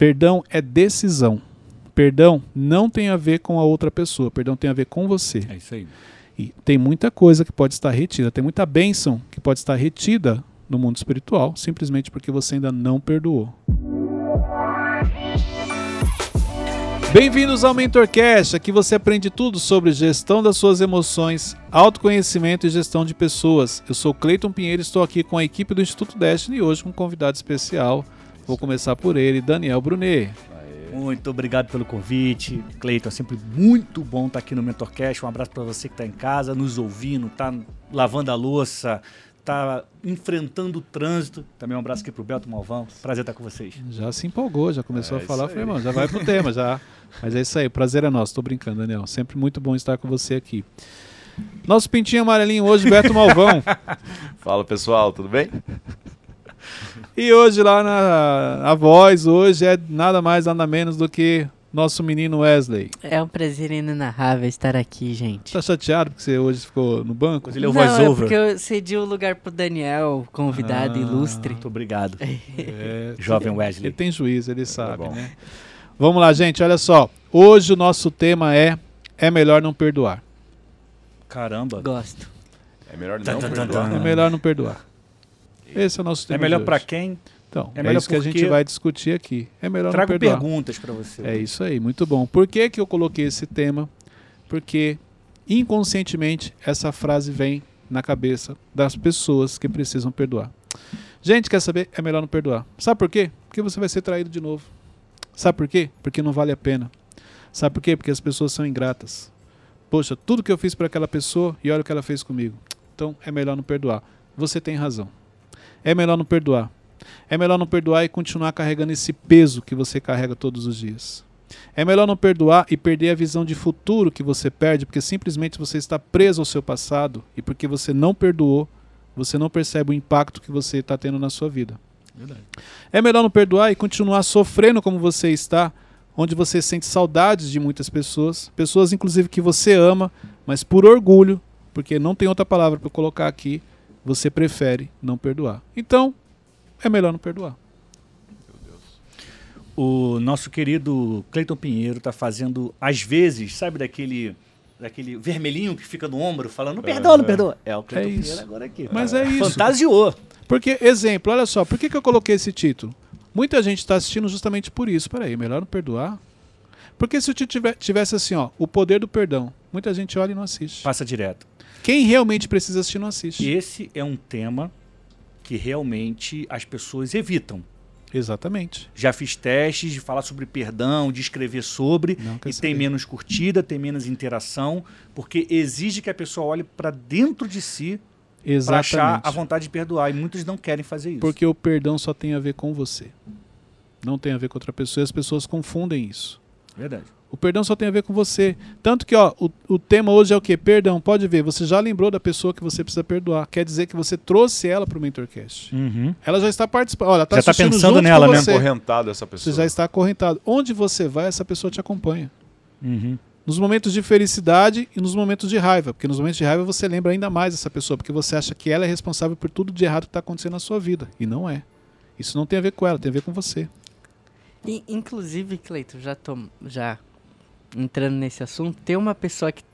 Perdão é decisão. Perdão não tem a ver com a outra pessoa, perdão tem a ver com você. É isso aí. E tem muita coisa que pode estar retida, tem muita bênção que pode estar retida no mundo espiritual, simplesmente porque você ainda não perdoou. Bem-vindos ao MentorCast, aqui você aprende tudo sobre gestão das suas emoções, autoconhecimento e gestão de pessoas. Eu sou Cleiton Pinheiro e estou aqui com a equipe do Instituto Destiny e hoje com um convidado especial. Vou começar por ele, Daniel Brunet. Muito obrigado pelo convite, Cleiton. É sempre muito bom estar aqui no MentorCast. Um abraço para você que está em casa, nos ouvindo, está lavando a louça, está enfrentando o trânsito. Também um abraço aqui para o Beto Malvão. Prazer estar com vocês. Já se empolgou, já começou É a falar. Falei, já vai pro tema, já. Mas é isso aí, o prazer é nosso. Tô brincando, Daniel. Sempre muito bom estar com você aqui. Nosso pintinho amarelinho hoje, Beto Malvão. Fala pessoal, tudo bem? E hoje lá na a voz, hoje é nada mais, nada menos do que nosso menino Wesley. É um prazer inenarrável estar aqui, gente. Tá chateado porque você hoje ficou no banco? Ele é o Não, é voice-over. porque eu cedi o lugar pro Daniel, convidado Ah. ilustre. Muito obrigado, É, jovem Ele Wesley. tem juízo, ele sabe, bom. né? Vamos lá, gente, olha só. Hoje o nosso tema é É melhor não perdoar. Caramba. Gosto. É melhor não tan, tan, perdoar. É melhor não perdoar. Esse é o nosso É tema. melhor de para quem? Então, é, é melhor isso que a gente vai discutir aqui. É melhor Trago não perdoar. perguntas para você. É isso aí, muito bom. Por que, que eu coloquei esse tema? Porque inconscientemente essa frase vem na cabeça das pessoas que precisam perdoar. Gente, quer saber? É melhor não perdoar. Sabe por quê? Porque você vai ser traído de novo. Sabe por quê? Porque não vale a pena. Sabe por quê? Porque as pessoas são ingratas. Poxa, tudo que eu fiz para aquela pessoa e olha o que ela fez comigo. Então é melhor não perdoar. Você tem razão. É melhor não perdoar. É melhor não perdoar e continuar carregando esse peso que você carrega todos os dias. É melhor não perdoar e perder a visão de futuro que você perde, porque simplesmente você está preso ao seu passado e porque você não perdoou, você não percebe o impacto que você está tendo na sua vida. Verdade. É melhor não perdoar e continuar sofrendo como você está, onde você sente saudades de muitas pessoas, pessoas inclusive que você ama, mas por orgulho, porque não tem outra palavra para colocar aqui, você prefere não perdoar. Então, é melhor não perdoar. O nosso querido Cleiton Pinheiro está fazendo, às vezes, sabe daquele daquele vermelhinho que fica no ombro falando, não perdoa, não perdoa. É o Cleiton É. Pinheiro agora aqui. Mas é isso. Fantasiou. Porque, exemplo, olha só, por que, que eu coloquei esse título? Muita gente está assistindo justamente por isso. Peraí, melhor não perdoar? Porque se o título tiver- tivesse assim, ó, o poder do perdão, muita gente olha e não assiste. Passa direto. Quem realmente precisa assistir não assiste. Esse é um tema que realmente as pessoas evitam. Exatamente. Já fiz testes de falar sobre perdão, de escrever sobre, Não e tem saber. menos curtida, tem menos interação, porque exige que a pessoa olhe para dentro de si para achar a vontade de perdoar. E muitos não querem fazer isso. Porque o perdão só tem a ver com você. Não tem a ver com outra pessoa e as pessoas confundem isso. Verdade. O perdão só tem a ver com você. Tanto que, ó, o, o tema hoje é o quê? Perdão. Pode ver, você já lembrou da pessoa que você precisa perdoar. Quer dizer que você trouxe ela para o MentorCast. Uhum. Ela já está participando. Olha, tá Já tá assistindo pensando nela, né? Você. Acorrentado essa pessoa. Você já está acorrentado. Onde você vai, essa pessoa te acompanha. Uhum. Nos momentos de felicidade e nos momentos de raiva. Porque nos momentos de raiva você lembra ainda mais dessa pessoa, porque você acha que ela é responsável por tudo de errado que está acontecendo na sua vida. E não é. Isso não tem a ver com ela, tem a ver com você. E, inclusive, Cleiton, já tô já entrando nesse assunto, tem uma pessoa que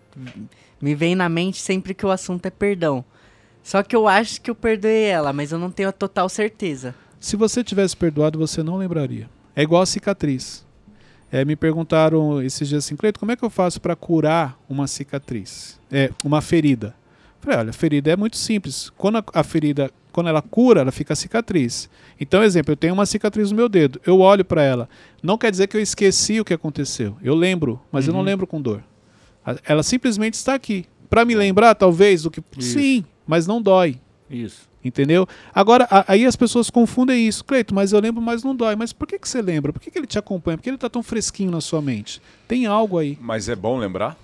me vem na mente sempre que o assunto é perdão. Só que eu acho que eu perdoei ela, mas eu não tenho a total certeza. Se você tivesse perdoado, você não lembraria. É igual a cicatriz. É, me perguntaram esses dias assim, Cleito, como é que eu faço para curar uma cicatriz? É, uma ferida. Falei, olha, ferida é muito simples. Quando a, a ferida, quando ela cura, ela fica cicatriz. Então, exemplo, eu tenho uma cicatriz no meu dedo. Eu olho para ela. Não quer dizer que eu esqueci o que aconteceu. Eu lembro, mas eu não Uhum. lembro com dor. Ela simplesmente está aqui. Para me lembrar, talvez, do que. Isso. Sim, mas não dói. Isso. Entendeu? Agora, a- aí as pessoas confundem isso. Cleito, mas eu lembro, mas não dói. Mas por que, que você lembra? Por que, que ele te acompanha? Por que ele tá tão fresquinho na sua mente? Tem algo aí. Mas é bom lembrar?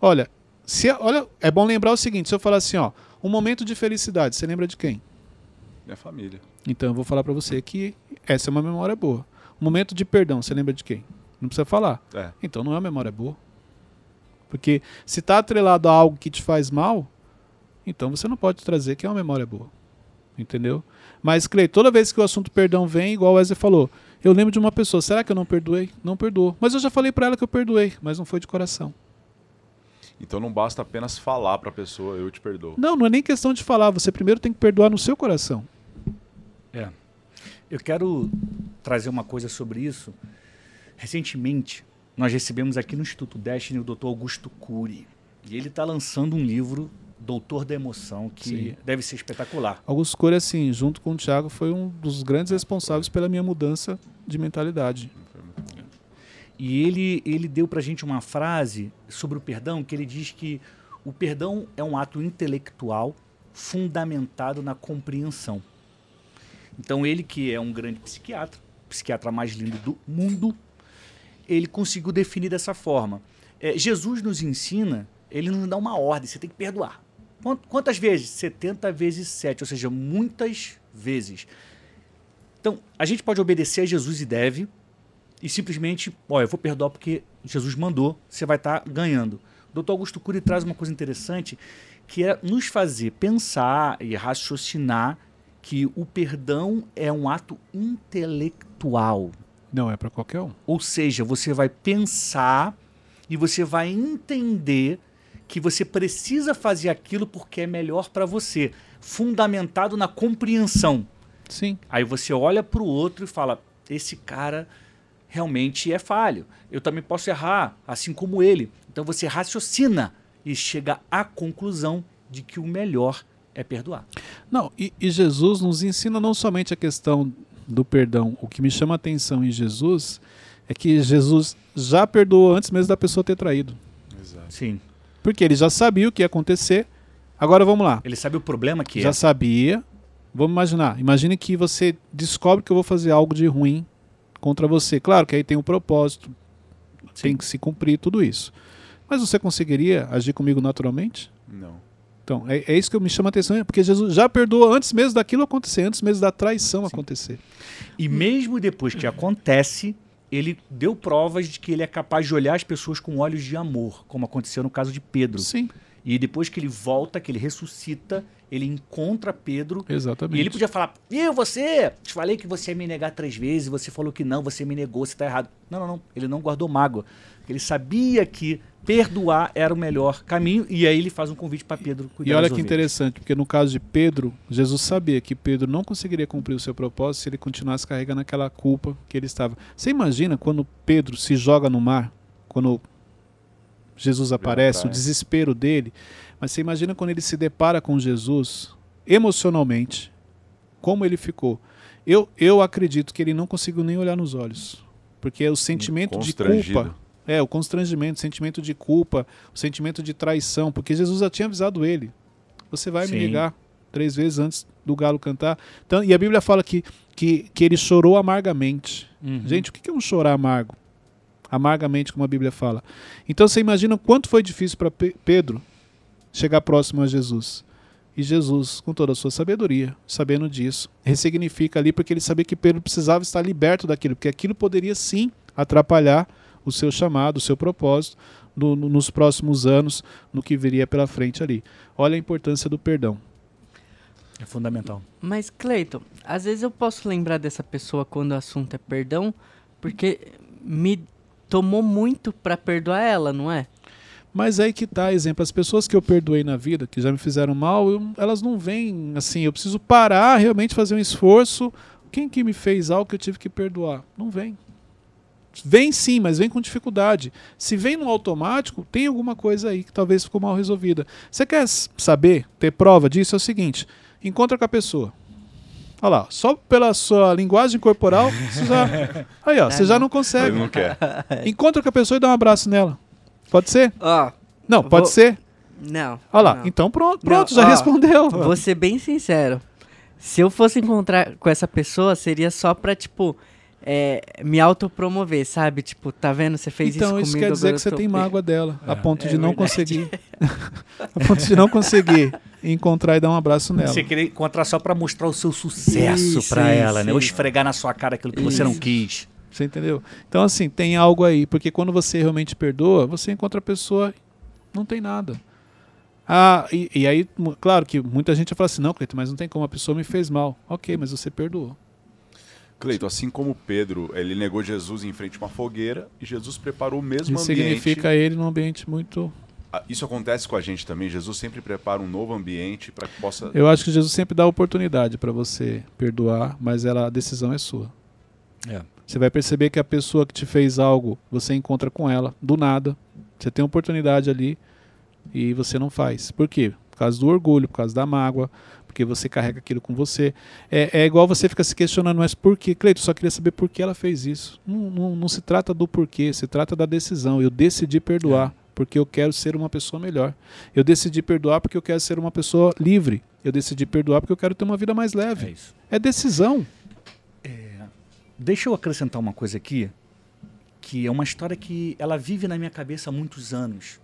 Olha, se, olha, é bom lembrar o seguinte: se eu falar assim, ó, um momento de felicidade, você lembra de quem? Minha família. Então eu vou falar pra você que essa é uma memória boa. Um momento de perdão, você lembra de quem? Não precisa falar. É. Então não é uma memória boa. Porque se está atrelado a algo que te faz mal, então você não pode trazer que é uma memória boa. Entendeu? Mas, Clay, toda vez que o assunto perdão vem, igual o Wesley falou, Eu lembro de uma pessoa, será que eu não perdoei? Não perdoou. Mas eu já falei pra ela que eu perdoei, mas não foi de coração. Então não basta apenas falar pra pessoa, eu te perdoo. Não, não é nem questão de falar, você primeiro tem que perdoar no seu coração. É. Eu quero trazer uma coisa sobre isso. Recentemente, nós recebemos aqui no Instituto Destiny o Dr. Augusto Cury. E ele está lançando um livro, Doutor da Emoção, que Sim. deve ser espetacular. Augusto Cury, assim, junto com o Thiago, foi um dos grandes responsáveis pela minha mudança de mentalidade. E ele, ele deu pra gente uma frase sobre o perdão, que ele diz que o perdão é um ato intelectual fundamentado na compreensão. Então ele que é um grande psiquiatra, psiquiatra mais lindo do mundo, ele conseguiu definir dessa forma. É, Jesus nos ensina, ele nos dá uma ordem, você tem que perdoar. Quant- Quantas vezes? 70 vezes 7, ou seja, muitas vezes. Então, a gente pode obedecer a Jesus e deve, e simplesmente, ó, eu vou perdoar porque Jesus mandou, você vai estar ganhando. O Dr. Augusto Cury traz uma coisa interessante, que é nos fazer pensar e raciocinar que o perdão é um ato intelectual. Não é pra qualquer um. Ou seja, você vai pensar e você vai entender que você precisa fazer aquilo porque é melhor para você, fundamentado na compreensão. Sim. Aí você olha para o outro e fala: esse cara realmente é falho. Eu também posso errar, assim como ele. Então você raciocina e chega à conclusão de que o melhor é perdoar. Não, e, e Jesus nos ensina não somente a questão do perdão. O que me chama a atenção em Jesus é que Jesus já perdoou antes mesmo da pessoa ter traído. Exato. Sim. Porque ele já sabia o que ia acontecer. Agora vamos lá. Ele sabe o problema que já é. sabia. Vamos imaginar. Imagine que você descobre que eu vou fazer algo de ruim contra você. Claro que aí tem um propósito, tem que se cumprir tudo isso. Mas você conseguiria agir comigo naturalmente? Não. Então, é, é isso que me chama a atenção, porque Jesus já perdoou antes mesmo daquilo acontecer, antes mesmo da traição acontecer. E mesmo depois que acontece, ele deu provas de que ele é capaz de olhar as pessoas com olhos de amor, como aconteceu no caso de Pedro. Sim, E depois que ele volta, que ele ressuscita, ele encontra Pedro exatamente. E ele podia falar, eu, você, te falei que você ia me negar três vezes, você falou que não, você me negou, você tá errado. Não, não, não, ele não guardou mágoa. Ele sabia que perdoar era o melhor caminho, e aí ele faz um convite para Pedro cuidar E olha que interessante, porque no caso de Pedro, Jesus sabia que Pedro não conseguiria cumprir o seu propósito se ele continuasse carregando aquela culpa que ele estava. Você imagina quando Pedro se joga no mar, quando Jesus aparece, o desespero dele, mas você imagina quando ele se depara com Jesus emocionalmente, como ele ficou. Eu, eu acredito que ele não conseguiu nem olhar nos olhos, porque o sentimento de culpa é, o constrangimento, o sentimento de culpa, o sentimento de traição, porque Jesus já tinha avisado ele. Você vai Sim. me negar três vezes antes do galo cantar. Então, e a Bíblia fala que, que, que ele chorou amargamente. Uhum. Gente, o que é um chorar amargo? Amargamente, como a Bíblia fala. Então você imagina quanto foi difícil para Pedro chegar próximo a Jesus. E Jesus, com toda a sua sabedoria, sabendo disso, ressignifica ali, porque ele sabia que Pedro precisava estar liberto daquilo, porque aquilo poderia sim atrapalhar o seu chamado, o seu propósito no- no- nos próximos anos, no que viria pela frente ali. Olha a importância do perdão. É fundamental. Mas, Cleiton, às vezes eu posso lembrar dessa pessoa quando o assunto é perdão, porque me tomou muito pra perdoar ela, não é? Mas aí que tá, exemplo, as pessoas que eu perdoei na vida, que já me fizeram mal, eu- elas não vêm assim, eu preciso parar, realmente fazer um esforço. Quem que me fez algo que eu tive que perdoar? Não vem. Vem sim, mas vem com dificuldade. Se vem no automático, tem alguma coisa aí que talvez ficou mal resolvida. Você quer saber, ter prova disso? É o seguinte: encontra com a pessoa. Olha lá, só pela sua linguagem corporal, você já, aí, ó, você já não consegue. Não quer. Encontra com a pessoa e dá um abraço nela. Pode ser? Ó, Não, pode vou- ser. não. Olha lá, não. então pronto, pronto, Não, já ó, respondeu. Vou ser bem sincero. Se eu fosse encontrar com essa pessoa, seria só pra, tipo, é, me autopromover, sabe? Tipo, tá vendo? Você fez então isso isso comigo. quer dizer que você tem mágoa dela, a É, ponto é de não verdade. conseguir. a ponto de não conseguir encontrar e dar um abraço nela. Você querer encontrar só pra mostrar o seu sucesso Isso, pra isso, ela, né? Ou isso. esfregar na sua cara aquilo que você não Isso. quis. Você entendeu? Então, assim, tem algo aí, porque quando você realmente perdoa, você encontra a pessoa, não tem nada. Ah, e, e aí, claro que muita gente vai falar assim, não, Cleiton, mas não tem como, a pessoa me fez mal. Ok, mas você perdoou. Cleito, assim como Pedro, ele negou Jesus em frente a uma fogueira e Jesus preparou o mesmo Isso ambiente. significa ele num ambiente muito. Ah, Isso acontece com a gente também. Jesus sempre prepara um novo ambiente para que possa. Eu acho que Jesus sempre dá oportunidade para você perdoar, mas ela, a decisão é sua. É. Você vai perceber que a pessoa que te fez algo, você encontra com ela do nada. Você tem oportunidade ali e você não faz. Por quê? Por causa do orgulho, por causa da mágoa, porque você carrega aquilo com você. É, é igual você fica se questionando, mas por quê? Cleito, só queria saber por que ela fez isso. Não, não, não se trata do porquê, se trata da decisão. Eu decidi perdoar porque eu quero ser uma pessoa melhor. Eu decidi perdoar porque eu quero ser uma pessoa livre. Eu decidi perdoar porque eu quero ter uma vida mais É leve. isso. É decisão. Deixa eu acrescentar uma coisa aqui, que é uma história que ela vive na minha cabeça há muitos anos.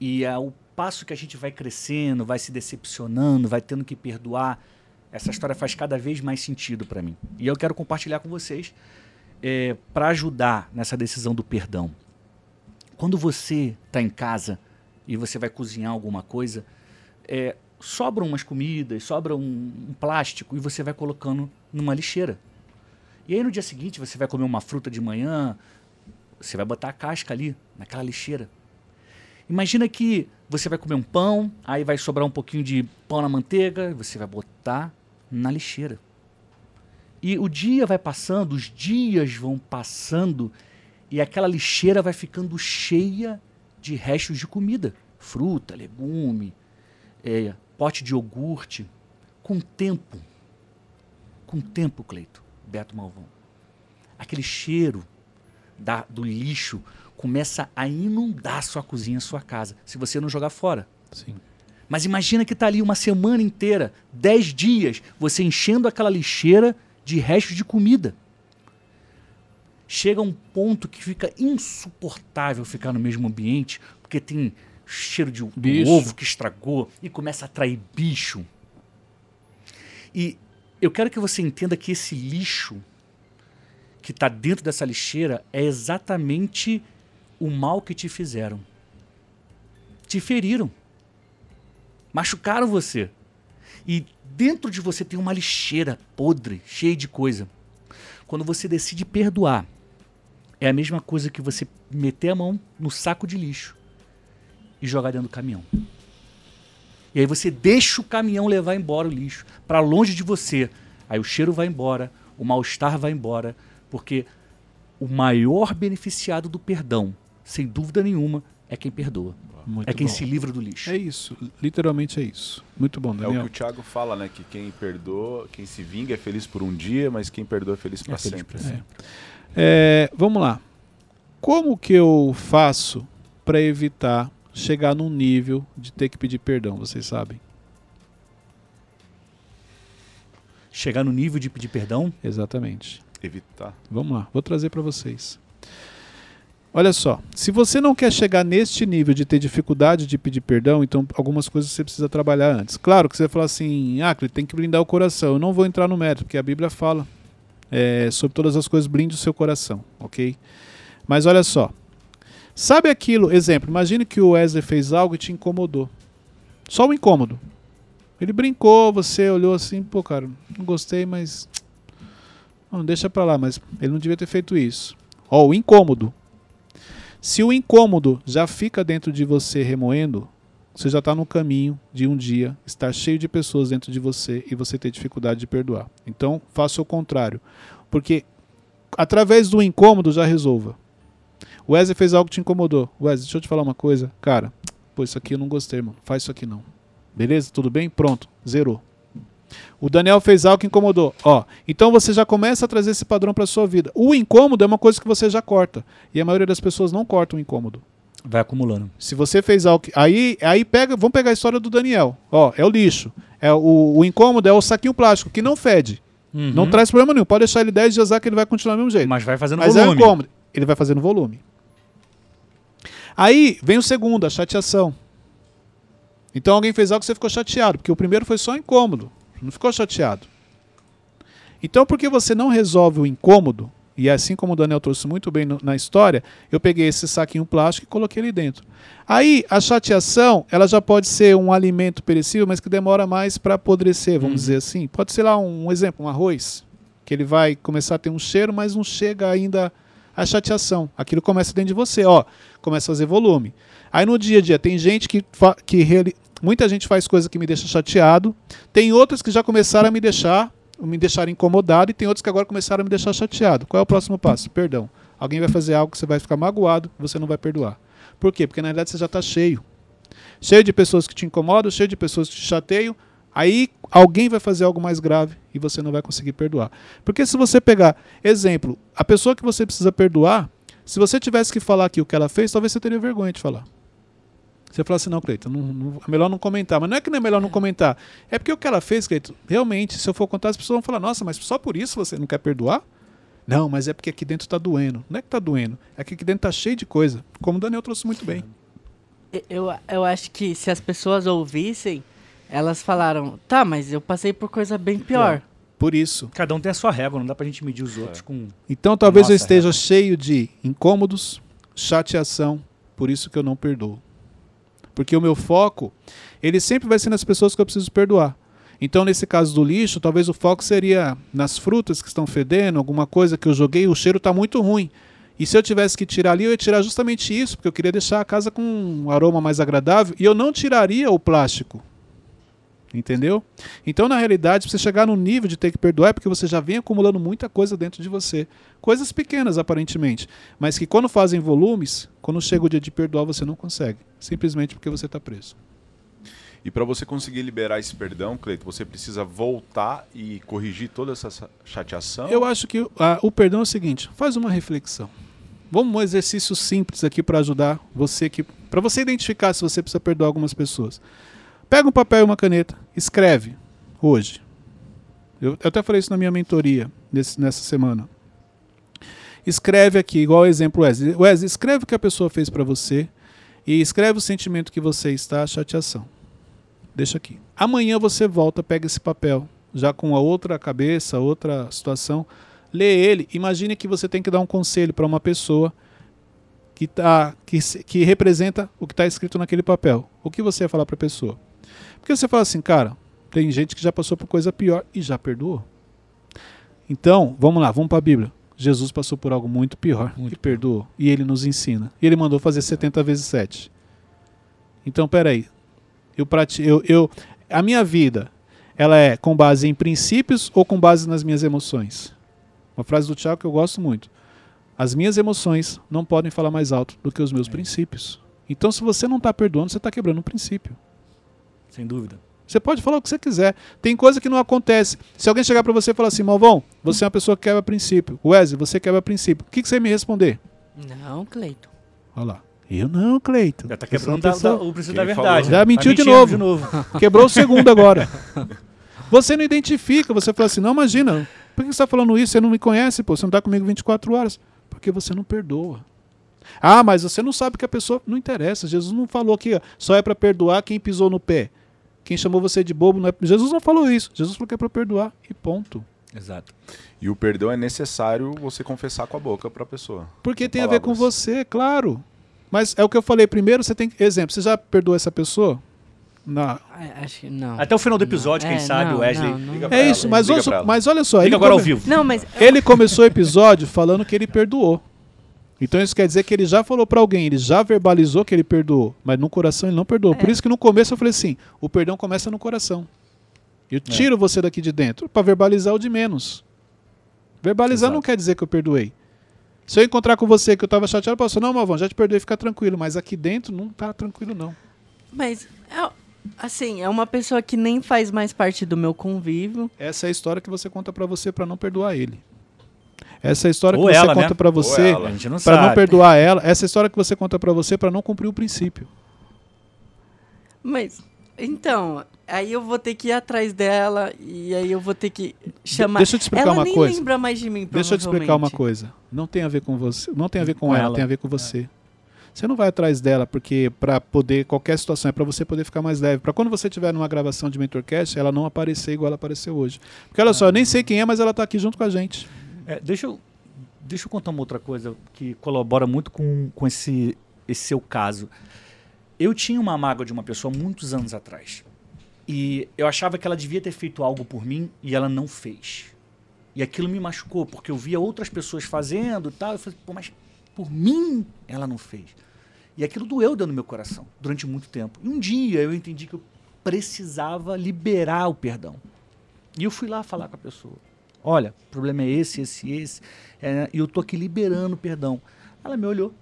E ao passo que a gente vai crescendo, vai se decepcionando, vai tendo que perdoar, essa história faz cada vez mais sentido para mim. E eu quero compartilhar com vocês para ajudar nessa decisão do perdão. Quando você está em casa e você vai cozinhar alguma coisa, é, sobram umas comidas, sobra um, um plástico e você vai colocando numa lixeira. E aí no dia seguinte você vai comer uma fruta de manhã, você vai botar a casca ali, naquela lixeira. Imagina que você vai comer um pão, aí vai sobrar um pouquinho de pão na manteiga, você vai botar na lixeira. E o dia vai passando, os dias vão passando, e aquela lixeira vai ficando cheia de restos de comida. Fruta, legume, é, pote de iogurte. Com tempo, com tempo, Cleito, Beto Malvão, aquele cheiro da- do lixo começa a inundar sua cozinha, sua casa, se você não jogar fora. Sim. Mas imagina que está ali uma semana inteira, dez dias, você enchendo aquela lixeira de restos de comida. Chega um ponto que fica insuportável ficar no mesmo ambiente, porque tem cheiro de um ovo que estragou e começa a atrair bicho. E eu quero que você entenda que esse lixo que está dentro dessa lixeira é exatamente o mal que te fizeram. Te feriram machucaram você. E dentro de você tem uma lixeira podre, cheia de coisa. Quando você decide perdoar, é a mesma coisa que você meter a mão no saco de lixo e jogar dentro do caminhão. E aí você deixa o caminhão levar embora o lixo para longe de você. Aí o cheiro vai embora, o mal-estar vai embora, porque o maior beneficiado do perdão, sem dúvida nenhuma, é quem perdoa. Muito é quem bom. se livra do lixo. É isso, literalmente é isso. Muito bom, É o Daniel. que o Thiago fala, né? Que quem perdoa, quem se vinga é feliz por um dia, mas quem perdoa é feliz para É sempre. pra sempre. É, vamos lá. Como que eu faço para evitar chegar num nível de ter que pedir perdão? Vocês sabem? chegar no nível de pedir perdão, Exatamente. Evitar. Vamos lá, vou trazer para vocês. Olha só, se você não quer chegar neste nível de ter dificuldade de pedir perdão, então algumas coisas você precisa trabalhar antes. Claro que você vai falar assim, ah, tem que blindar o coração. Eu não vou entrar no mérito, porque a Bíblia fala é, sobre todas as coisas, blinde o seu coração, ok? Mas olha só, sabe aquilo, exemplo, imagine que o Wesley fez algo e te incomodou. Só o incômodo. Ele brincou, você olhou assim, pô, cara, não gostei, mas não, deixa pra lá, mas ele não devia ter feito isso. Ó, o incômodo. Se o incômodo já fica dentro de você remoendo, você já está no caminho de um dia estar cheio de pessoas dentro de você e você ter dificuldade de perdoar. Então, faça o contrário. Porque através do incômodo já resolva. O Wesley fez algo que te incomodou. Wesley, deixa eu te falar uma coisa. Cara, pô, isso aqui eu não gostei, mano. Faz isso aqui não. Beleza? Tudo bem? Pronto. Zerou. O Daniel fez algo que incomodou. Ó, então você já começa a trazer esse padrão para sua vida. O incômodo é uma coisa que você já corta. E a maioria das pessoas não corta o incômodo. vai acumulando. Se você fez algo que. Aí, aí pega. Vamos pegar a história do Daniel. Ó, é o lixo. É o, o incômodo é o saquinho plástico, que não fede. Não traz problema nenhum. Pode deixar ele 10 dias lá que ele vai continuar do mesmo jeito. Mas vai fazendo Mas é um volume. incômodo. Ele vai fazendo volume. Aí vem o segundo, a chateação. Então alguém fez algo que você ficou chateado, porque o primeiro foi só incômodo, não ficou chateado. Então, porque você não resolve o incômodo, e assim como o Daniel trouxe muito bem no- na história, eu peguei esse saquinho plástico e coloquei ali dentro. Aí, a chateação, ela já pode ser um alimento perecível, mas que demora mais para apodrecer, vamos Uhum. dizer assim. Pode ser lá um, um exemplo, um arroz, que ele vai começar a ter um cheiro, mas não chega ainda a chateação. Aquilo começa dentro de você, ó, começa a fazer volume. Aí no dia a dia tem gente que, que. Muita gente faz coisa que me deixa chateado, tem outras que já começaram a me deixar, me deixar incomodado e tem outros que agora começaram a me deixar chateado. Qual é o próximo passo? Perdão. Alguém vai fazer algo que você vai ficar magoado, você não vai perdoar. Por quê? Porque na realidade você já está cheio. Cheio de pessoas que te incomodam, cheio de pessoas que te chateiam. Aí alguém vai fazer algo mais grave e você não vai conseguir perdoar. Porque se você pegar, exemplo, a pessoa que você precisa perdoar, se você tivesse que falar aqui o que ela fez, talvez você teria vergonha de falar. Você fala assim, não, Cleiton, não, não, é melhor não comentar. Mas não é que não é melhor não comentar. É porque o que ela fez, Cleiton, realmente, se eu for contar, as pessoas vão falar, nossa, mas só por isso você não quer perdoar? Não, mas é porque aqui dentro está doendo. Não é que está doendo, é que aqui dentro está cheio de coisa. Como o Daniel trouxe muito bem. Eu, eu acho que se as pessoas ouvissem, elas falaram, tá, mas eu passei por coisa bem pior. É, por isso. Cada um tem a sua régua, não dá pra gente medir os outros é. com. Então talvez eu esteja régua. cheio de incômodos, chateação, por isso que eu não perdoo. Porque o meu foco, ele sempre vai ser nas pessoas que eu preciso perdoar. Então, nesse caso do lixo, talvez o foco seria nas frutas que estão fedendo, alguma coisa que eu joguei, o cheiro está muito ruim. E se eu tivesse que tirar ali, eu ia tirar justamente isso, porque eu queria deixar a casa com um aroma mais agradável, e eu não tiraria o plástico. Entendeu? Então, na realidade, para você chegar no nível de ter que perdoar, é porque você já vem acumulando muita coisa dentro de você. Coisas pequenas, aparentemente. Mas que quando fazem volumes, quando chega o dia de perdoar, você não consegue. Simplesmente porque você está preso. E para você conseguir liberar esse perdão, Cleito, você precisa voltar e corrigir toda essa chateação? Eu acho que o perdão é o seguinte: faz uma reflexão. Vamos um exercício simples aqui para ajudar você que, para você identificar se você precisa perdoar algumas pessoas. Pega um papel e uma caneta, escreve hoje. Eu, eu até falei isso na minha mentoria nesse, nessa semana. Escreve aqui, igual o exemplo Wesley. Wesley, escreve o que a pessoa fez para você e escreve o sentimento que você está, chateação deixa aqui. Amanhã você volta, pega esse papel, já com a outra cabeça, outra situação, lê ele. Imagine que você tem que dar um conselho para uma pessoa que, tá, que, que representa o que está escrito naquele papel. O que você ia falar para a pessoa? Porque você fala assim, cara, tem gente que já passou por coisa pior e já perdoou. Então, vamos lá, vamos para a Bíblia. Jesus passou por algo muito pior muito e perdoou. E ele nos ensina. E ele mandou fazer 70 vezes 7. Então, peraí. Eu, eu, eu, a minha vida, ela é com base em princípios ou com base nas minhas emoções? Uma frase do Tiago que eu gosto muito. As minhas emoções não podem falar mais alto do que os meus é. princípios. Então, se você não está perdoando, você está quebrando um princípio. Sem dúvida. Você pode falar o que você quiser. Tem coisa que não acontece. Se alguém chegar para você e falar assim, Malvão, você é uma pessoa que quebra princípio. Wesley, você quebra princípio. O que, que você me responder? Não, Cleito. Olha lá. Eu não, Cleito. Já tá quebrando da, da, o princípio da verdade. Já mentiu tá de, novo. de novo. Quebrou o segundo agora. Você não identifica, você fala assim, não, imagina, por que você está falando isso? Você não me conhece, pô, você não está comigo 24 horas. Porque você não perdoa. Ah, mas você não sabe que a pessoa. Não interessa. Jesus não falou que só é para perdoar quem pisou no pé. Quem chamou você de bobo não é. Jesus não falou isso. Jesus falou que é para perdoar e ponto. Exato. E o perdão é necessário você confessar com a boca para a pessoa. Porque tem palavras. a ver com você, claro. Mas é o que eu falei primeiro, você tem exemplo, você já perdoou essa pessoa? Não. Acho que não. Até o final do episódio, não. quem é, sabe, o Wesley. Não, é isso, mas, ouça, mas olha só. Liga agora come... ao vivo. Não, mas... Ele começou o episódio falando que ele perdoou. Então isso quer dizer que ele já falou para alguém, ele já verbalizou que ele perdoou, mas no coração ele não perdoou. É. Por isso que no começo eu falei assim: o perdão começa no coração. Eu é. tiro é. você daqui de dentro para verbalizar o de menos. Verbalizar Exato. não quer dizer que eu perdoei. Se eu encontrar com você que eu tava chateado, eu posso, não, Malvão, já te perdoei, fica tranquilo. Mas aqui dentro não tá tranquilo, não. Mas, é, assim, é uma pessoa que nem faz mais parte do meu convívio. Essa é a história que você conta para você para não perdoar ele. Essa é história Ou que você conta né? para você para não perdoar ela. Essa é história que você conta para você para não cumprir o princípio. Mas, então, Aí eu vou ter que ir atrás dela e aí eu vou ter que chamar. Deixa eu te explicar ela uma nem coisa. lembra mais de mim, Deixa eu te explicar uma coisa. Não tem a ver com você, não tem a ver com, com ela, ela, tem a ver com você. É. Você não vai atrás dela porque para poder qualquer situação é para você poder ficar mais leve. Para quando você tiver numa gravação de mentorcast, ela não aparecer igual ela apareceu hoje. Porque olha ah, só, eu nem sei quem é, mas ela está aqui junto com a gente. É, deixa eu deixa eu contar uma outra coisa que colabora muito com, com esse esse seu caso. Eu tinha uma mágoa de uma pessoa muitos anos atrás. E eu achava que ela devia ter feito algo por mim e ela não fez. E aquilo me machucou, porque eu via outras pessoas fazendo e tal. Eu falei, pô, mas por mim ela não fez. E aquilo doeu dentro do meu coração durante muito tempo. E um dia eu entendi que eu precisava liberar o perdão. E eu fui lá falar com a pessoa. Olha, o problema é esse, esse, esse. É, e eu tô aqui liberando perdão. Ela me olhou.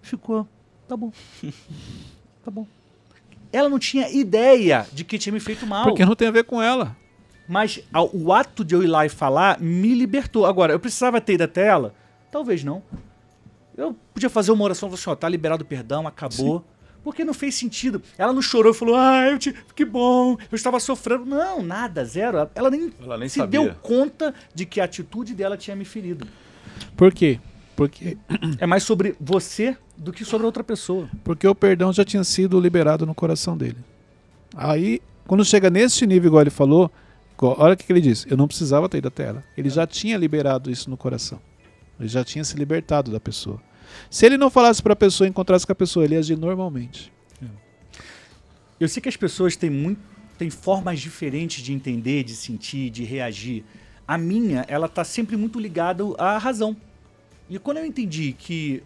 Ficou. Tá bom. tá bom. Ela não tinha ideia de que tinha me feito mal. Porque não tem a ver com ela. Mas ao- o ato de eu ir lá e falar me libertou. Agora, eu precisava ter ido até ela? Talvez não. Eu podia fazer uma oração e falar assim, ó, tá liberado o perdão, acabou. Porque não fez sentido. Ela não chorou e falou, ah, eu te... que bom, eu estava sofrendo. Não, nada, zero. Ela nem, Ela nem se sabia. deu conta de que a atitude dela tinha me ferido. Por quê? Porque, É mais sobre você do que sobre outra pessoa. porque o perdão já tinha sido liberado no coração dele. Aí, quando chega nesse nível, igual ele falou, olha o que que ele disse. Eu não precisava ter ido até ela. Ele já tinha liberado isso no coração. Ele já tinha se libertado da pessoa. Se ele não falasse para a pessoa, encontrasse com a pessoa, ele ia agir normalmente. Eu sei que as pessoas têm, muito, têm formas diferentes de entender, de sentir, de reagir. A minha, ela tá sempre muito ligada à razão. E quando eu entendi que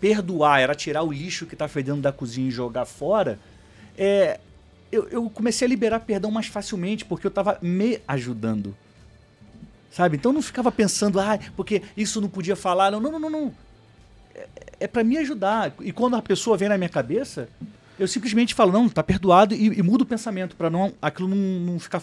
perdoar era tirar o lixo que tá fedendo da cozinha e jogar fora, é, eu, eu comecei a liberar perdão mais facilmente, porque eu tava me ajudando. Sabe? Então eu não ficava pensando, ah, porque isso não podia falar. Não, não, não, não. É, é para me ajudar. E quando a pessoa vem na minha cabeça, eu simplesmente falo, não, tá perdoado e, e mudo o pensamento para não aquilo não, não ficar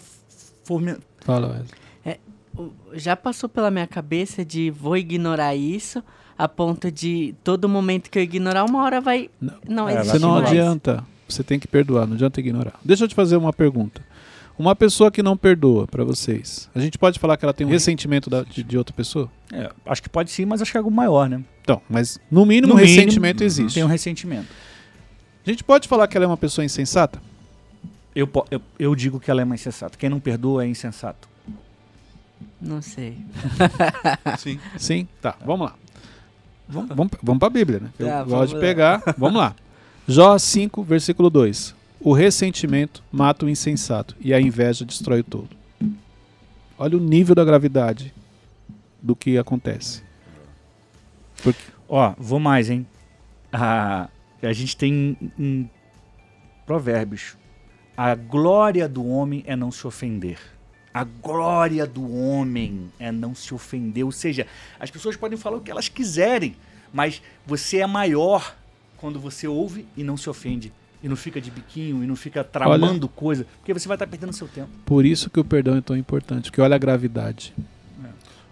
forme... Fala, Wesley. O- Já passou pela minha cabeça de vou ignorar isso, a ponto de todo momento que eu ignorar, uma hora vai. Não. Não, É, existe Você não mais. adianta. Você tem que perdoar, não adianta ignorar. Deixa eu te fazer uma pergunta. Uma pessoa que não perdoa para vocês, a gente pode falar que ela tem um ressentimento da- de, de outra pessoa? É, acho que pode sim, mas acho que é algo maior, né? Então, mas no mínimo, No um mínimo, ressentimento existe. Tem um ressentimento. A gente pode falar que ela é uma pessoa insensata? Eu, eu, eu digo que ela é mais sensata. Quem não perdoa é insensato. Não sei. Sim. Sim? Tá, vamos lá. Vamos, vamos, vamos para a Bíblia, né? Eu Tá, gosto de pegar. Vamos lá. Jó 5, versículo 2. O ressentimento mata o insensato e a inveja destrói o todo. Olha o nível da gravidade do que acontece. Porque, Ó, vou mais, hein? A, a gente tem em Provérbios. A glória do homem é não se ofender. A glória do homem é não se ofender. Ou seja, as pessoas podem falar o que elas quiserem, mas você é maior quando você ouve e não se ofende. E não fica de biquinho, e não fica tramando coisa, porque você vai estar perdendo seu tempo. por isso que o perdão é tão importante, porque olha a gravidade.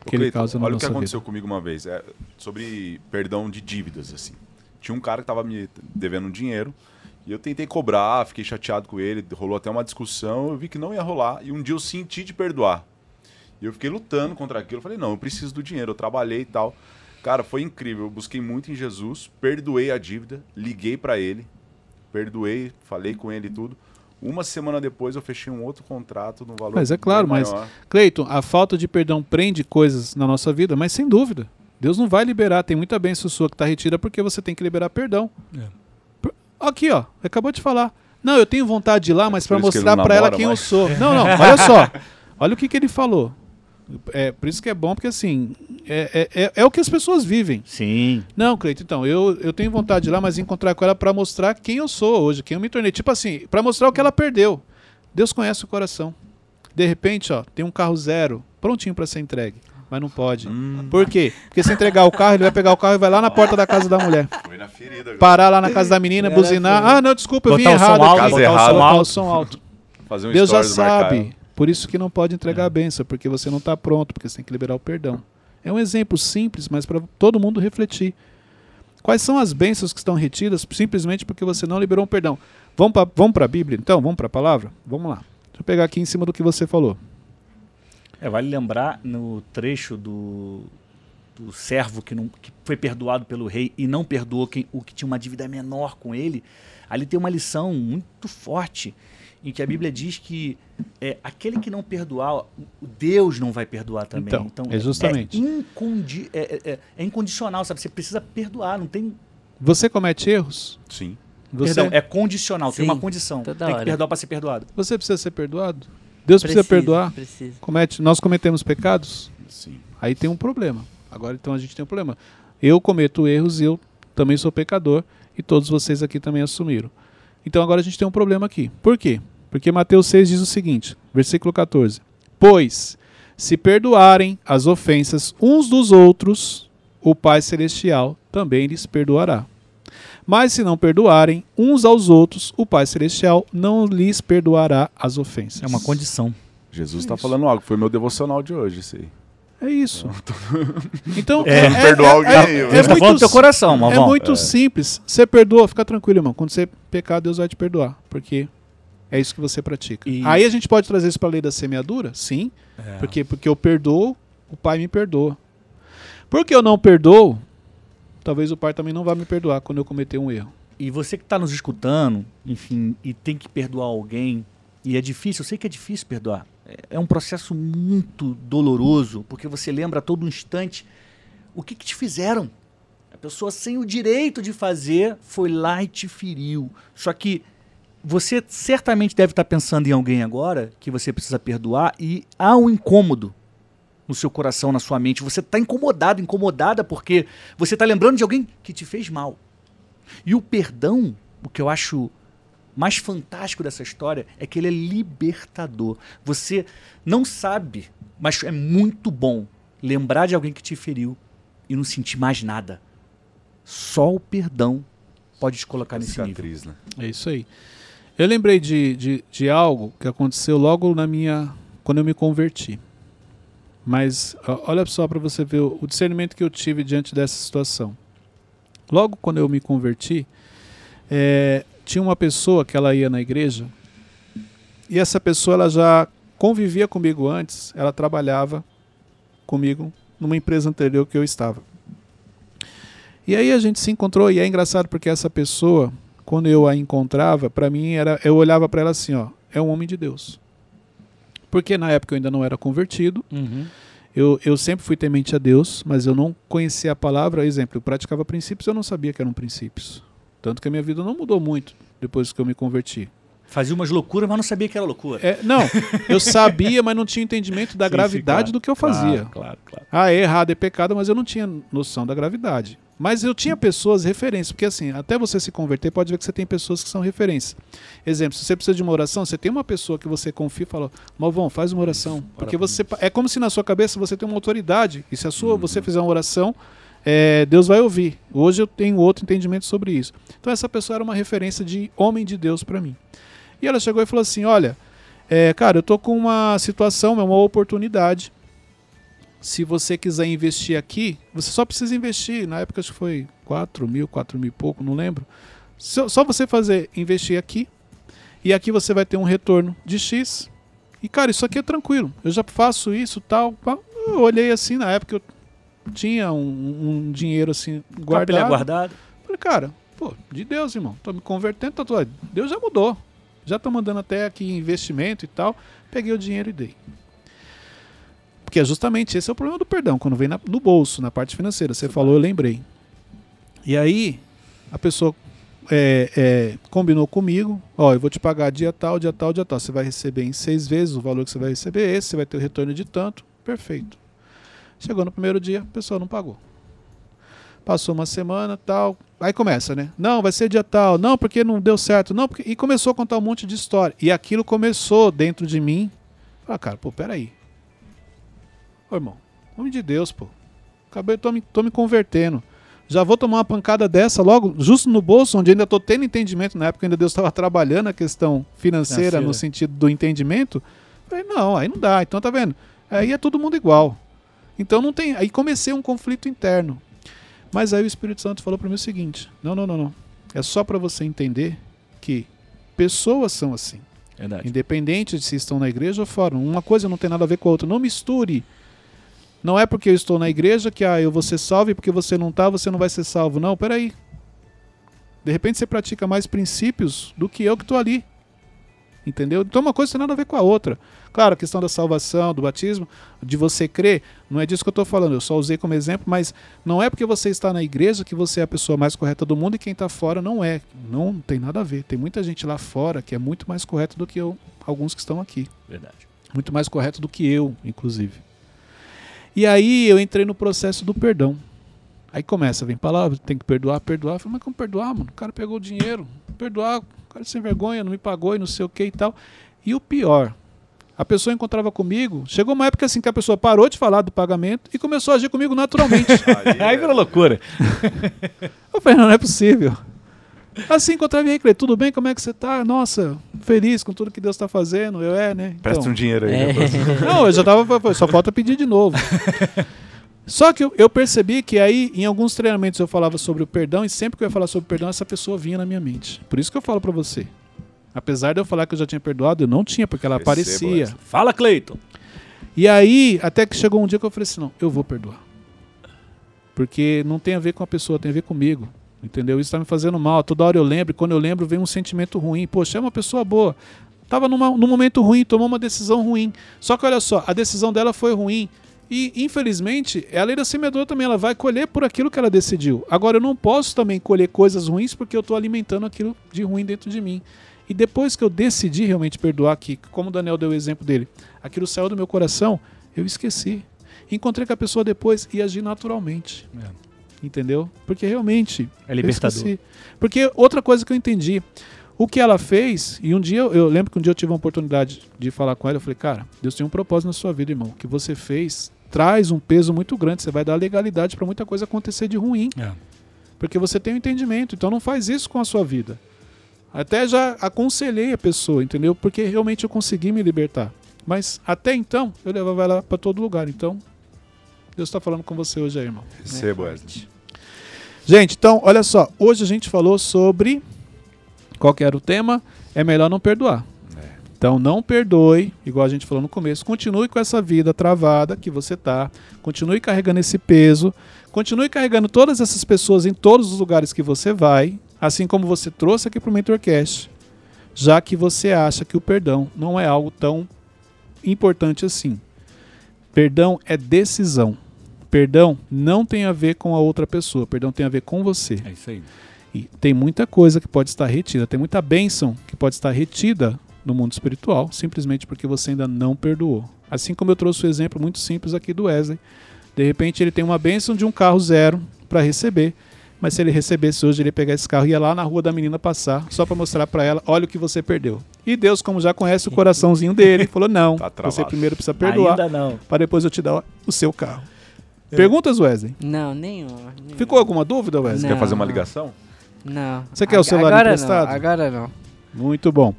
Ô, que ele Cleiton, causa na olha o que aconteceu comigo uma vez. É, sobre perdão de dívidas, assim. Tinha um cara que tava me devendo um dinheiro e eu tentei cobrar, fiquei chateado com ele, rolou até uma discussão, eu vi que não ia rolar e um dia eu senti de perdoar. E eu fiquei lutando contra aquilo, eu falei, não, eu preciso do dinheiro, eu trabalhei e tal. Cara, foi incrível, eu busquei muito em Jesus, perdoei a dívida, liguei pra ele, perdoei, falei com ele e tudo. Uma semana depois eu fechei um outro contrato no valor Mas é claro, mas-. Cleiton, a falta de perdão prende coisas na nossa vida, mas sem dúvida. Deus não vai liberar. Tem muita bênção sua que está retida porque você tem que liberar perdão. É. Aqui, ó. Acabou de falar. Não, eu tenho vontade de ir lá, mas para mostrar para ela quem mais. eu sou. Não, não. Olha só. Olha o que, que ele falou. É por isso que é bom, porque assim, é, é, é, é o que as pessoas vivem. Sim. Não, Cleiton, então, eu, eu tenho vontade de ir lá, mas encontrar com ela para mostrar quem eu sou hoje, quem eu me tornei. Tipo assim, para mostrar o que ela perdeu. Deus conhece o coração. De repente, ó, tem um carro zero, prontinho para ser entregue, mas não pode. Hum, Por quê? Porque se entregar o carro, ele vai pegar o carro e vai lá na porta da casa da mulher. foi na ferida. agora. Parar lá na casa da menina, Era buzinar. Ah, não, desculpa, eu vim Botar o som errado alto, botar o som Botar alto. o som alto. Fazer um Deus já sabe. Por isso que não pode entregar a benção, porque você não está pronto, porque você tem que liberar o perdão. É um exemplo simples, mas para todo mundo refletir. Quais são as bênçãos que estão retidas simplesmente porque você não liberou um perdão? Vamos para vamos a Bíblia, então? Vamos para a palavra? Vamos lá. Deixa eu pegar aqui em cima do que você falou. É, vale lembrar no trecho do, do servo que, não, que foi perdoado pelo rei e não perdoou quem, o que tinha uma dívida menor com ele. Ali tem uma lição muito forte em que a Bíblia diz que é, aquele que não perdoar, o Deus não vai perdoar também. Então, é justamente. É, incondi é, é- é- é incondicional, sabe? Você precisa perdoar, não tem. Você comete erros? Sim. Você, Perdão, é condicional, tem Sim, uma condição. Tem que hora. perdoar para ser perdoado. você precisa ser perdoado? Deus precisa, Precisa, perdoar? Precisa. Comete, nós cometemos pecados? Sim. Aí tem um problema. Agora então a gente tem um problema. Eu cometo erros e eu também sou pecador e todos vocês aqui também assumiram. Então agora a gente tem um problema aqui. Por quê? Porque Mateus 6 diz o seguinte, versículo 14: Pois se perdoarem as ofensas uns dos outros, o Pai celestial também lhes perdoará. Mas se não perdoarem uns aos outros, o Pai celestial não lhes perdoará as ofensas. É uma condição. Jesus está falando algo. Foi meu devocional de hoje, isso aí. É isso. Então, É, Não perdoar alguém, é, é Deus tá muito teu coração, Malvão. É muito simples. Você perdoa, fica tranquilo, irmão. Quando você pecar, Deus vai te perdoar. Porque é isso que você pratica. E- Aí a gente pode trazer isso para a lei da semeadura? Sim. É. Por quê? Porque eu perdoo, o pai me perdoa. Porque eu não perdoo, talvez o pai também não vá me perdoar quando eu cometer um erro. E você que está nos escutando, enfim, e tem que perdoar alguém, e é difícil, eu sei que é difícil perdoar. É- É um processo muito doloroso, porque você lembra a todo instante o que, que te fizeram. A pessoa sem o direito de fazer foi lá e te feriu. Só que você certamente deve estar pensando em alguém agora que você precisa perdoar e há um incômodo no seu coração, na sua mente. Você está incomodado, incomodada porque você está lembrando de alguém que te fez mal. E o perdão, o que eu acho mais fantástico dessa história é que ele é libertador. Você não sabe, mas é muito bom lembrar de alguém que te feriu e não sentir mais nada. Só o perdão pode te colocar nesse nível. Cicatriz, né? É isso aí. Eu lembrei de, de, de algo que aconteceu logo na minha. quando eu me converti. Mas olha só para você ver o, o discernimento que eu tive diante dessa situação. Logo quando eu me converti, é, tinha uma pessoa que ela ia na igreja e essa pessoa ela já convivia comigo antes, ela trabalhava comigo numa empresa anterior que eu estava. E aí a gente se encontrou e é engraçado porque essa pessoa, quando eu a encontrava, para mim era, eu olhava para ela assim, ó, é um homem de Deus. Porque na época eu ainda não era convertido, Uhum. eu, eu sempre fui temente a Deus, mas eu não conhecia a palavra. Exemplo, eu praticava princípios, eu não sabia que eram princípios. Tanto que a minha vida não mudou muito depois que eu me converti. Fazia umas loucuras, mas não sabia que era loucura. É, não, eu sabia, mas não tinha entendimento da Sim, sim, gravidade claro. do que eu fazia. Claro, claro, claro. Ah, é errado, é pecado, mas eu não tinha noção da gravidade. Mas eu tinha pessoas referências, porque assim, até você se converter, pode ver que você tem pessoas que são referências. Exemplo, se você precisa de uma oração, você tem uma pessoa que você confia e fala, Malvão, faz uma oração. Porque você é como se na sua cabeça você tem uma autoridade. E se a sua, você fizer uma oração, é, Deus vai ouvir. Hoje eu tenho outro entendimento sobre isso. Então essa pessoa era uma referência de homem de Deus para mim. E ela chegou e falou assim: Olha, é, cara, eu tô com uma situação, é uma oportunidade. Se você quiser investir aqui, você só precisa investir. Na época acho que foi 4 mil, 4 mil e pouco, não lembro. Só, você fazer, investir aqui. E aqui você vai ter um retorno de X. E cara, isso aqui é tranquilo. Eu já faço isso tal. Eu olhei assim na época eu tinha um, um dinheiro assim Guardado. guardado. guardado. Falei, cara, pô, de Deus, irmão. Tô me convertendo, tá tudo. Deus já mudou. Já tô mandando até aqui investimento e tal. Peguei o dinheiro e dei. Porque é justamente esse é o problema do perdão, quando vem na- no bolso, na parte financeira. Você falou, eu lembrei. E aí, a pessoa é, é, combinou comigo, ó, eu vou te pagar dia tal, dia tal, dia tal. Você vai receber em seis vezes o valor que você vai receber esse, você vai ter o retorno de tanto. Perfeito. Chegou no primeiro dia, a pessoa não pagou. Passou uma semana, tal. Aí começa, né? Não, vai ser dia tal. Não, porque não deu certo. Não, porque... E começou a contar um monte de história. E aquilo começou dentro de mim. Ah, cara, pô, peraí. Ô, irmão, nome de Deus, pô. Acabei, tô me, tô me convertendo. Já vou tomar uma pancada dessa logo, justo no bolso, onde ainda tô tendo entendimento. Na época ainda Deus estava trabalhando a questão financeira, Financeira. no sentido do entendimento. Falei, não, aí não dá. Então tá vendo? Aí é todo mundo igual. Então não tem. Aí comecei um conflito interno. Mas aí o Espírito Santo falou para mim o seguinte: não, não, não, não. É só para você entender que pessoas são assim. Verdade. Independente de se estão na igreja ou fora. Uma coisa não tem nada a ver com a outra. Não misture. Não é porque eu estou na igreja que ah, eu vou ser salvo e porque você não está, você não vai ser salvo. Não, peraí. De repente você pratica mais princípios do que eu que estou ali. Entendeu? Então uma coisa tem nada a ver com a outra. Claro, a questão da salvação, do batismo, de você crer, não é disso que eu estou falando. Eu só usei como exemplo, mas não é porque você está na igreja que você é a pessoa mais correta do mundo e quem está fora não é. Não tem nada a ver. Tem muita gente lá fora que é muito mais correta do que eu, alguns que estão aqui. Verdade. Muito mais correto do que eu, inclusive. E aí eu entrei no processo do perdão. Aí começa, vem palavra, tem que perdoar, perdoar. Eu falei, mas como perdoar, mano? O cara pegou o dinheiro, perdoar, cara sem vergonha, não me pagou e não sei o que e tal. E o pior, a pessoa encontrava comigo, chegou uma época assim que a pessoa parou de falar do pagamento e começou a agir comigo naturalmente. Aí, Aí é- virou loucura. Eu falei, não, não é possível. Assim, encontrava aí, Cleiton, tudo bem? Como é que você tá? Nossa, feliz com tudo que Deus tá fazendo. Eu é, né? Presta Então, um dinheiro aí. É. né, Não, eu já tava. Só falta pedir de novo. Só que eu, eu percebi que aí, em alguns treinamentos, eu falava sobre o perdão, e sempre que eu ia falar sobre o perdão, essa pessoa vinha na minha mente. Por isso que eu falo pra você. Apesar de eu falar que eu já tinha perdoado, eu não tinha, porque ela aparecia. essa. Fala, Cleiton. E aí, até que chegou um dia que eu falei assim: não, eu vou perdoar. Porque não tem a ver com a pessoa, tem a ver comigo. Entendeu? Isso tá me fazendo mal. Toda hora eu lembro, e quando eu lembro, vem um sentimento ruim. Poxa, é uma pessoa boa. Tava num momento ruim, tomou uma decisão ruim. Só que olha só, a decisão dela foi ruim. E, infelizmente, a lei da semeadora também ela vai colher por aquilo que ela decidiu. Agora, eu não posso também colher coisas ruins porque eu estou alimentando aquilo de ruim dentro de mim. E depois que eu decidi realmente perdoar aqui, como o Daniel deu o exemplo dele, aquilo saiu do meu coração, eu esqueci. Encontrei com a pessoa depois e agi naturalmente. Entendeu? Porque realmente. É libertador. Porque outra coisa que eu entendi. O que ela fez, e um dia eu, eu lembro que um dia eu tive a oportunidade de falar com ela, eu falei, cara, Deus tem um propósito na sua vida, irmão. O que você fez traz um peso muito grande. Você vai dar legalidade para muita coisa acontecer de ruim. É. Porque você tem um entendimento. Então não faz isso com a sua vida. Até já aconselhei a pessoa, entendeu? Porque realmente eu consegui me libertar. Mas até então, eu levava ela para todo lugar. Então, Deus está falando com você hoje aí, irmão. Receba, Wesley. Gente, então, olha só. Hoje a gente falou sobre. Qual que era o tema? É melhor não perdoar. Então não perdoe, igual a gente falou no começo. Continue com essa vida travada que você tá. Continue carregando esse peso. Continue carregando todas essas pessoas em todos os lugares que você vai. Assim como você trouxe aqui para o MentorCast. Já que você acha que o perdão não é algo tão importante assim. Perdão é decisão. Perdão não tem a ver com a outra pessoa. Perdão tem a ver com você. É isso aí. E tem muita coisa que pode estar retida, tem muita bênção que pode estar retida no mundo espiritual, simplesmente porque você ainda não perdoou. Assim como eu trouxe o exemplo muito simples aqui do Wesley. De repente ele tem uma bênção de um carro zero para receber, mas se ele recebesse hoje, ele ia pegar esse carro e ia lá na rua da menina passar, só para mostrar para ela, olha o que você perdeu. E Deus, como já conhece o coraçãozinho dele, falou: "Não, Tá você primeiro precisa perdoar, Ainda não. para depois eu te dar o seu carro". Perguntas, Wesley? Não, nenhuma. nenhuma. Ficou alguma dúvida, Wesley? Não. Quer fazer uma ligação? Não. Você quer o Ag- celular agora emprestado? Não, agora não. Muito bom.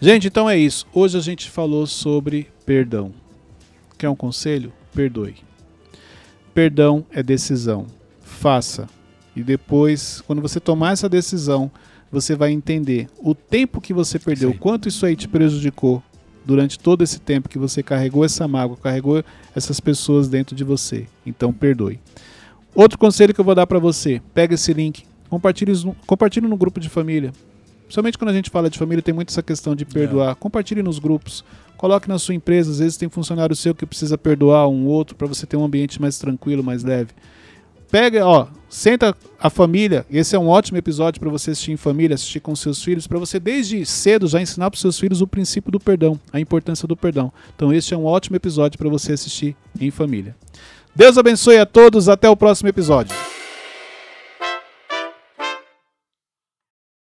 Gente, então é isso. Hoje a gente falou sobre perdão. Quer um conselho? Perdoe. Perdão é decisão. Faça. E depois, quando você tomar essa decisão, você vai entender o tempo que você perdeu, Sim. quanto isso aí te prejudicou durante todo esse tempo que você carregou essa mágoa, carregou essas pessoas dentro de você. Então, perdoe. Outro conselho que eu vou dar para você: pega esse link, compartilhe, compartilhe no grupo de família. Somente quando a gente fala de família, tem muito essa questão de perdoar. Compartilhe nos grupos. Coloque na sua empresa. Às vezes tem funcionário seu que precisa perdoar um outro para você ter um ambiente mais tranquilo, mais leve. Pega, ó, senta a família. Esse é um ótimo episódio para você assistir em família, assistir com seus filhos, para você desde cedo já ensinar para seus filhos o princípio do perdão, a importância do perdão. Então, este é um ótimo episódio para você assistir em família. Deus abençoe a todos. Até o próximo episódio.